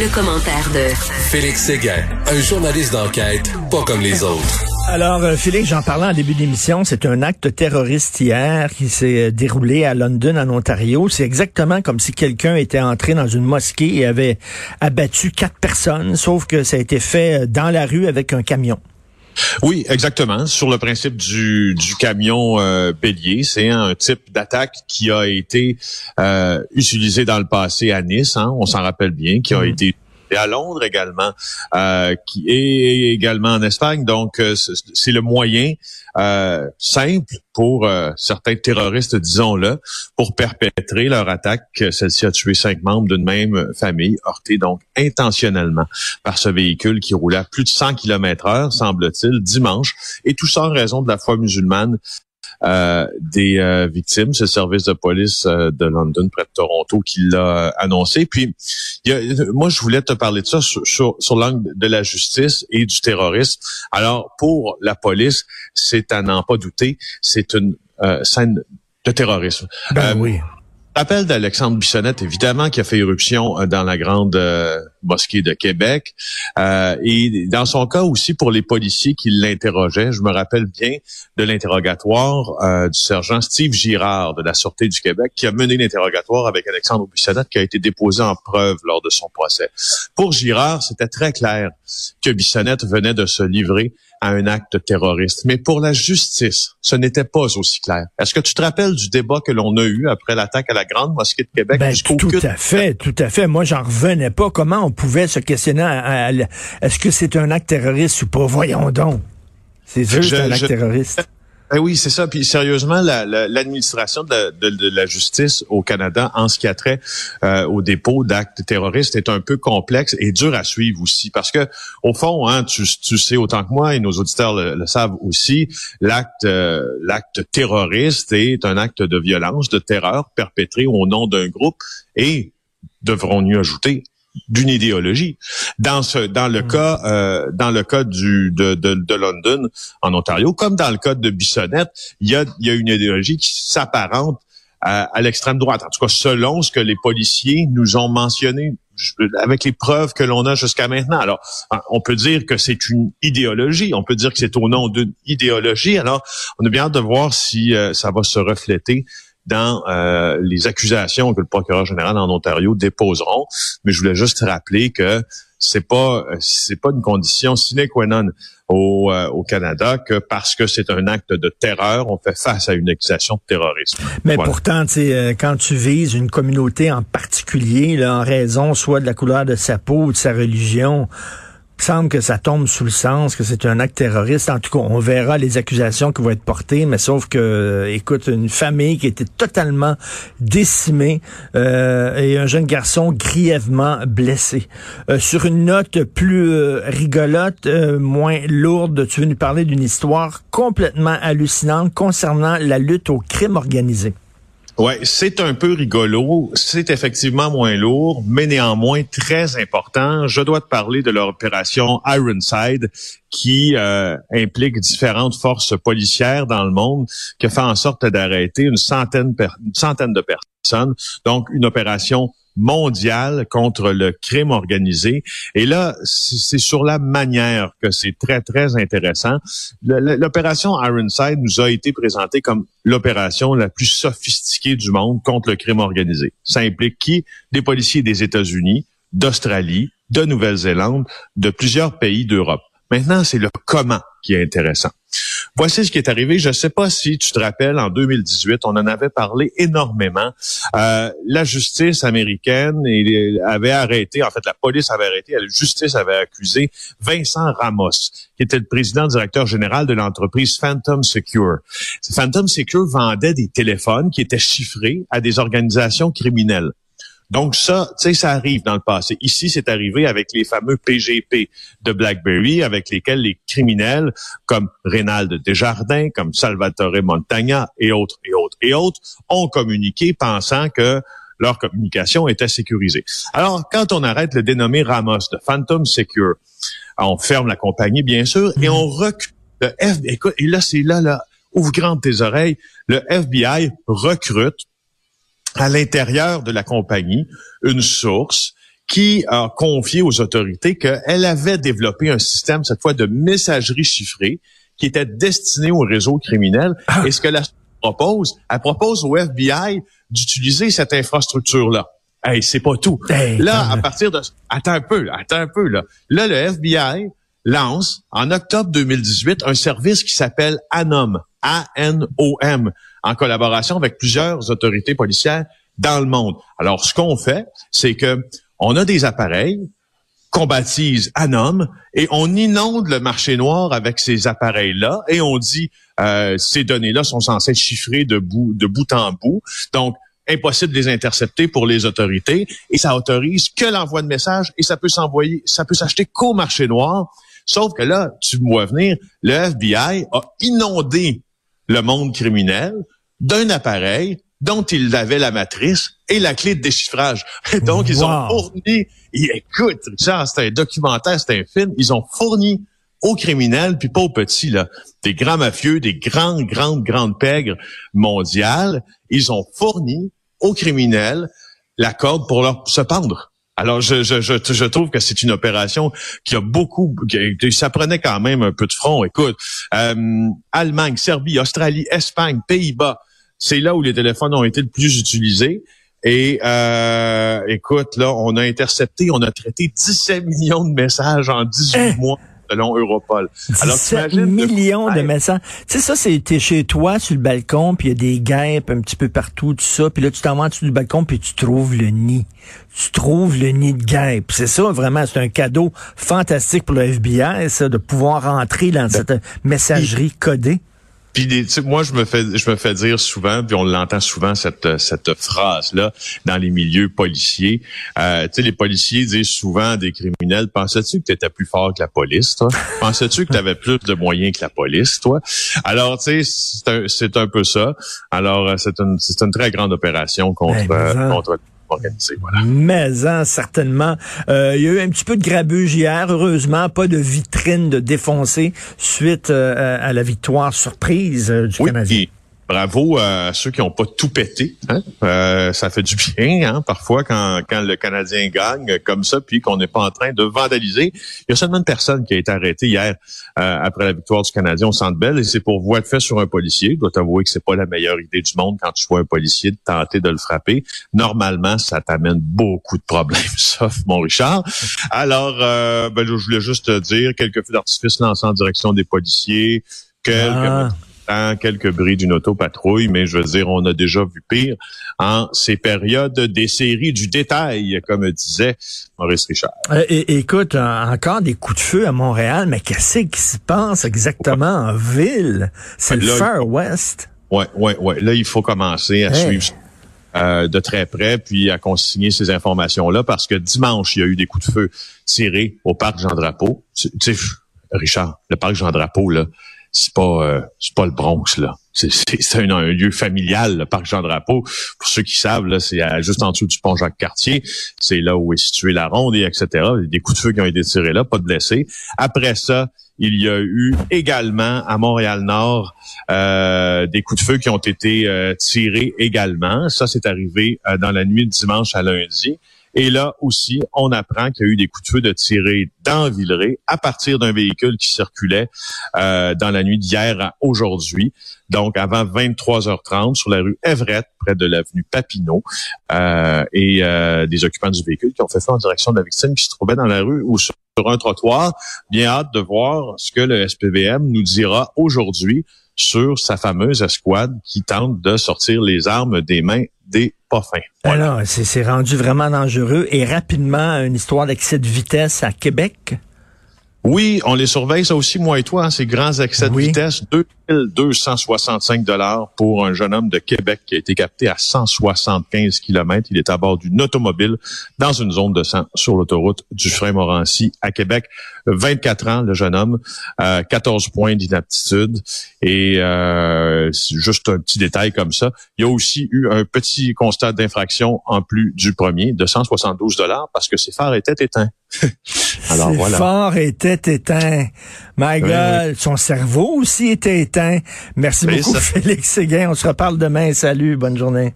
Le, commentaire de Félix Séguin, un journaliste d'enquête pas comme les autres. Alors, euh, Félix, j'en parlais en début d'émission, c'est un acte terroriste hier qui s'est euh, déroulé à London, en Ontario. C'est exactement comme si quelqu'un était entré dans une mosquée et avait abattu quatre personnes, sauf que ça a été fait euh, dans la rue avec un camion. Oui, exactement. Sur le principe du, du camion euh, bélier, c'est un type d'attaque qui a été euh, utilisé dans le passé à Nice, hein, on s'en rappelle bien, qui a mhm. été et à Londres également, euh, qui est également en Espagne. Donc, euh, c'est le moyen euh, simple pour euh, certains terroristes, disons-le, pour perpétrer leur attaque. Celle-ci a tué cinq membres d'une même famille, heurtés donc intentionnellement par ce véhicule qui roulait à plus de 100 km heure, semble-t-il, dimanche, et tout ça en raison de la foi musulmane des euh, victimes. C'est le service de police euh, de London près de Toronto qui l'a annoncé. Puis, moi, je voulais te parler de ça sur, sur, l'angle de la justice et du terrorisme. Alors, pour la police, c'est à n'en pas douter, c'est une scène de terrorisme. Ben oui. Appel d'Alexandre Bissonnette, évidemment, qui a fait éruption euh, dans la grande euh, mosquée de Québec. Euh, et dans son cas aussi, pour les policiers qui l'interrogeaient, je me rappelle bien de l'interrogatoire du sergent Steve Girard de la Sûreté du Québec, qui a mené l'interrogatoire avec Alexandre Bissonnette, qui a été déposé en preuve lors de son procès. Pour Girard, c'était très clair que Bissonnette venait de se livrer à un acte terroriste. Mais pour la justice, ce n'était pas aussi clair. Est-ce que tu te rappelles du débat que l'on a eu après l'attaque à la Grande Mosquée de Québec? Ben, tout à fait, tout à fait. Moi, j'en revenais pas. Comment on pouvait se questionner est-ce que c'est un acte terroriste ou pas? Voyons donc. C'est juste un acte terroriste. Ben oui, c'est ça. Puis sérieusement, l'administration la, de, de, la justice au Canada en ce qui a trait euh, au dépôt d'actes terroristes est un peu complexe et dur à suivre aussi. Parce que au fond, hein, tu, tu sais autant que moi et nos auditeurs le, savent aussi, l'acte euh, l'acte terroriste est un acte de violence, de terreur perpétré au nom d'un groupe et devrons-nous ajouter d'une idéologie. Dans ce, dans le mm. cas, euh, dans le cas du de, de, de, London en Ontario, comme dans le cas de Bissonnette, il y a, il y a une idéologie qui s'apparente à, à l'extrême droite. En tout cas, selon ce que les policiers nous ont mentionné avec les preuves que l'on a jusqu'à maintenant. Alors, on peut dire que c'est une idéologie, on peut dire que c'est au nom d'une idéologie. Alors, on a bien hâte de voir si euh, ça va se refléter dans euh, les accusations que le procureur général en Ontario déposeront. Mais je voulais juste rappeler que c'est pas c'est pas une condition sine qua non au, euh, au Canada que parce que c'est un acte de terreur, on fait face à une accusation de terrorisme. Mais pourtant, euh, quand tu vises une communauté en particulier, là, en raison soit de la couleur de sa peau ou de sa religion, semble que ça tombe sous le sens, que c'est un acte terroriste. En tout cas, on verra les accusations qui vont être portées, mais sauf que, euh, écoute, une famille qui était totalement décimée euh, et un jeune garçon grièvement blessé. Euh, sur une note plus rigolote, moins lourde, tu veux nous parler d'une histoire complètement hallucinante concernant la lutte au crime organisé. Ouais, c'est un peu rigolo. C'est effectivement moins lourd, mais néanmoins très important. Je dois te parler de l'opération Ironside qui euh, implique différentes forces policières dans le monde, qui fait en sorte d'arrêter une centaine, une centaine de personnes. Donc, une opération mondiale contre le crime organisé. Et là, c'est sur la manière que c'est très, très intéressant. L'opération Ironside nous a été présentée comme l'opération la plus sophistiquée du monde contre le crime organisé. Ça implique qui? Des policiers des États-Unis, d'Australie, de Nouvelle-Zélande, de plusieurs pays d'Europe. Maintenant, c'est le comment qui est intéressant. Voici ce qui est arrivé. Je ne sais pas si tu te rappelles, en 2018, on en avait parlé énormément. Euh, la justice américaine avait arrêté, en fait, la police avait arrêté, la justice avait accusé Vincent Ramos, qui était le président directeur général de l'entreprise Phantom Secure. Phantom Secure vendait des téléphones qui étaient chiffrés à des organisations criminelles. Donc ça, tu sais, ça arrive dans le passé. Ici, c'est arrivé avec les fameux PGP de BlackBerry, avec lesquels les criminels comme Reynald Desjardins, comme Salvatore Montagna et autres et autres et autres ont communiqué pensant que leur communication était sécurisée. Alors, quand on arrête le dénommé Ramos de Phantom Secure, on ferme la compagnie, bien sûr, et on recrute le FBI. Écoute, et là, c'est là, là, ouvre grand tes oreilles. Le FBI recrute à l'intérieur de la compagnie une source qui a confié aux autorités qu'elle avait développé un système, cette fois, de messagerie chiffrée qui était destiné au réseau criminel. Ah. Et ce que la propose, elle propose au FBI d'utiliser cette infrastructure-là. Hey, c'est pas tout. là, à partir de... Attends un peu, attends un peu, là. Là, le FBI lance, en octobre 2018, un service qui s'appelle ANOM, A-N-O-M, en collaboration avec plusieurs autorités policières dans le monde. Alors, ce qu'on fait, c'est que on a des appareils qu'on baptise Anom et on inonde le marché noir avec ces appareils-là et on dit euh, ces données-là sont censées être chiffrées de bout, de bout en bout. Donc, impossible de les intercepter pour les autorités et ça autorise que l'envoi de messages et ça peut s'envoyer, ça peut s'acheter qu'au marché noir. Sauf que là, tu me vois venir, le FBI a inondé le monde criminel d'un appareil dont il avait la matrice et la clé de déchiffrage. Donc, ils ont fourni, écoute, Richard, c'est un documentaire, c'est un film, ils ont fourni aux criminels, puis pas aux petits, là, des grands mafieux, des grandes, grandes, grandes pègres mondiales, ils ont fourni aux criminels la corde pour leur se pendre. Alors, je, je, je, je trouve que c'est une opération qui a beaucoup, qui, ça prenait quand même un peu de front. Écoute, euh, Allemagne, Serbie, Australie, Espagne, Pays-Bas, c'est là où les téléphones ont été le plus utilisés. Et euh, écoute, là, on a intercepté, on a traité 17 millions de messages en 18 hein? mois selon Europol. 17 millions de messages. Tu sais, ça, c'est chez toi, sur le balcon, puis il y a des guêpes un petit peu partout, tout ça. Puis là, tu t'en vas dessus du balcon, puis tu trouves le nid. Tu trouves le nid de guêpes. C'est ça, vraiment, c'est un cadeau fantastique pour le FBI, ça, de pouvoir rentrer dans ben, cette messagerie codée. Puis moi, je me fais, je me fais dire souvent, puis on l'entend souvent cette cette phrase là dans les milieux policiers. Euh, tu sais, les policiers disent souvent des criminels Pensais-tu que tu étais plus fort que la police, toi? Pensais-tu que tu avais plus de moyens que la police, toi? Alors, tu sais, c'est un, c'est un peu ça. Alors, euh, c'est une c'est une très grande opération contre ben, contre mais hein, certainement. Euh, il y a eu un petit peu de grabuge hier, heureusement, pas de vitrine de défoncée suite euh, à la victoire surprise euh, du Canadien bravo à ceux qui n'ont pas tout pété. Hein? Euh, ça fait du bien hein, parfois quand, le Canadien gagne comme ça, puis qu'on n'est pas en train de vandaliser. Il y a seulement une personne qui a été arrêtée hier euh, après la victoire du Canadien au Centre Bell, et c'est pour voie de fait sur un policier. Je dois t'avouer que c'est pas la meilleure idée du monde quand tu vois un policier de tenter de le frapper. Normalement, ça t'amène beaucoup de problèmes, sauf mon Richard. Alors, euh, ben, je voulais juste te dire quelques feux d'artifice lancés en direction des policiers, quelques ah quelques bris d'une autopatrouille, mais je veux dire, on a déjà vu pire en ces périodes des séries du détail, comme disait Maurice Richard. Euh, écoute, encore des coups de feu à Montréal, mais qu'est-ce qui se passe exactement en ville? C'est le Far West. Ouais, ouais, ouais. Là, il faut commencer à suivre euh, de très près, puis à consigner ces informations-là, parce que dimanche, il y a eu des coups de feu tirés au parc Jean-Drapeau. Tu sais, Richard, le parc Jean-Drapeau, là, c'est pas euh, c'est pas le Bronx là. C'est un, un, lieu familial, le parc Jean Drapeau. Pour ceux qui savent, là, c'est juste en dessous du pont Jacques Cartier. C'est là où est située la ronde et etc. Des coups de feu qui ont été tirés là, pas de blessés. Après ça, il y a eu également à Montréal-Nord euh, des coups de feu qui ont été euh, tirés également. Ça, c'est arrivé dans la nuit de dimanche à lundi. Et là aussi, on apprend qu'il y a eu des coups de feu de tirés dans Villeray à partir d'un véhicule qui circulait euh, dans la nuit d'hier à aujourd'hui. Donc, avant 23h30 sur la rue Everett, près de l'avenue Papineau, euh, et euh, des occupants du véhicule qui ont fait feu en direction de la victime qui se trouvait dans la rue ou sur un trottoir. Bien hâte de voir ce que le SPVM nous dira aujourd'hui sur sa fameuse escouade qui tente de sortir les armes des mains des pas fins. Alors, c'est rendu vraiment dangereux. Et rapidement, une histoire d'excès de vitesse à Québec. Oui, on les surveille, ça aussi, moi et toi, hein, ces grands excès de vitesse. 2265 dollars pour un jeune homme de Québec qui a été capté à 175 km. Il est à bord d'une automobile dans une zone de sang sur l'autoroute du frein Morancy à Québec. 24 ans, le jeune homme, 14 euh, points d'inaptitude. Et euh, juste un petit détail comme ça, il y a aussi eu un petit constat d'infraction en plus du premier de 172 dollars parce que ses phares étaient éteints. Alors ses phares étaient éteints. My God, son cerveau aussi était éteint. Merci beaucoup, Félix Séguin. On se reparle demain. Salut, bonne journée.